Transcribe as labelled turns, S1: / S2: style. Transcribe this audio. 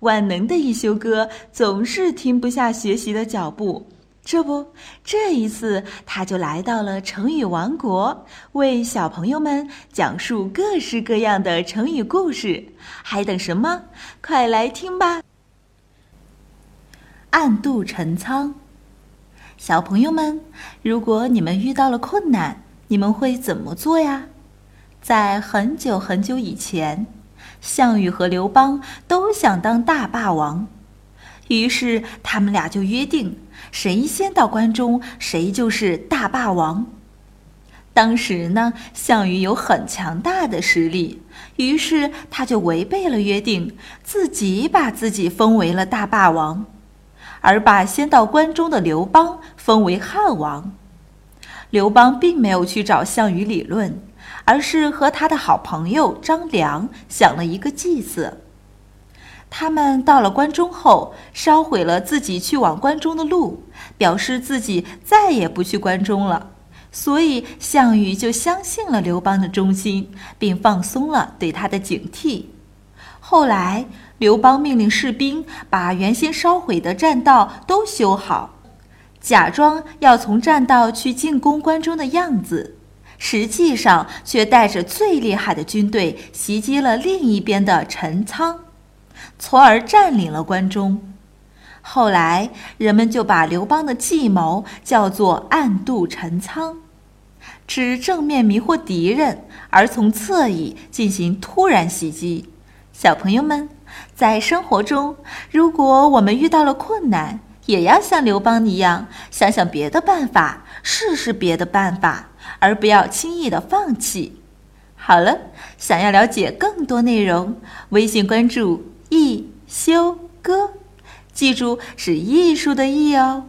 S1: 万能的一休哥总是停不下学习的脚步。这不，这一次他就来到了成语王国，为小朋友们讲述各式各样的成语故事。还等什么？快来听吧！暗度陈仓，小朋友们，如果你们遇到了困难，你们会怎么做呀？在很久很久以前，项羽和刘邦都想当大霸王。于是他们俩就约定，谁先到关中，谁就是大霸王。当时呢，项羽有很强大的实力，于是他就违背了约定，自己把自己封为了大霸王，而把先到关中的刘邦封为汉王。刘邦并没有去找项羽理论，而是和他的好朋友张良想了一个计策。他们到了关中后，烧毁了自己去往关中的路，表示自己再也不去关中了。所以项羽就相信了刘邦的忠心，并放松了对他的警惕。后来，刘邦命令士兵把原先烧毁的栈道都修好，假装要从栈道去进攻关中的样子，实际上却带着最厉害的军队袭击了另一边的陈仓。从而占领了关中。后来，人们就把刘邦的计谋叫做“暗度陈仓”，指正面迷惑敌人，而从侧翼进行突然袭击。小朋友们，在生活中，如果我们遇到了困难，也要像刘邦一样，想想别的办法，试试别的办法，而不要轻易的放弃。好了，想要了解更多内容，微信关注。一休哥，记住是艺术的艺哦。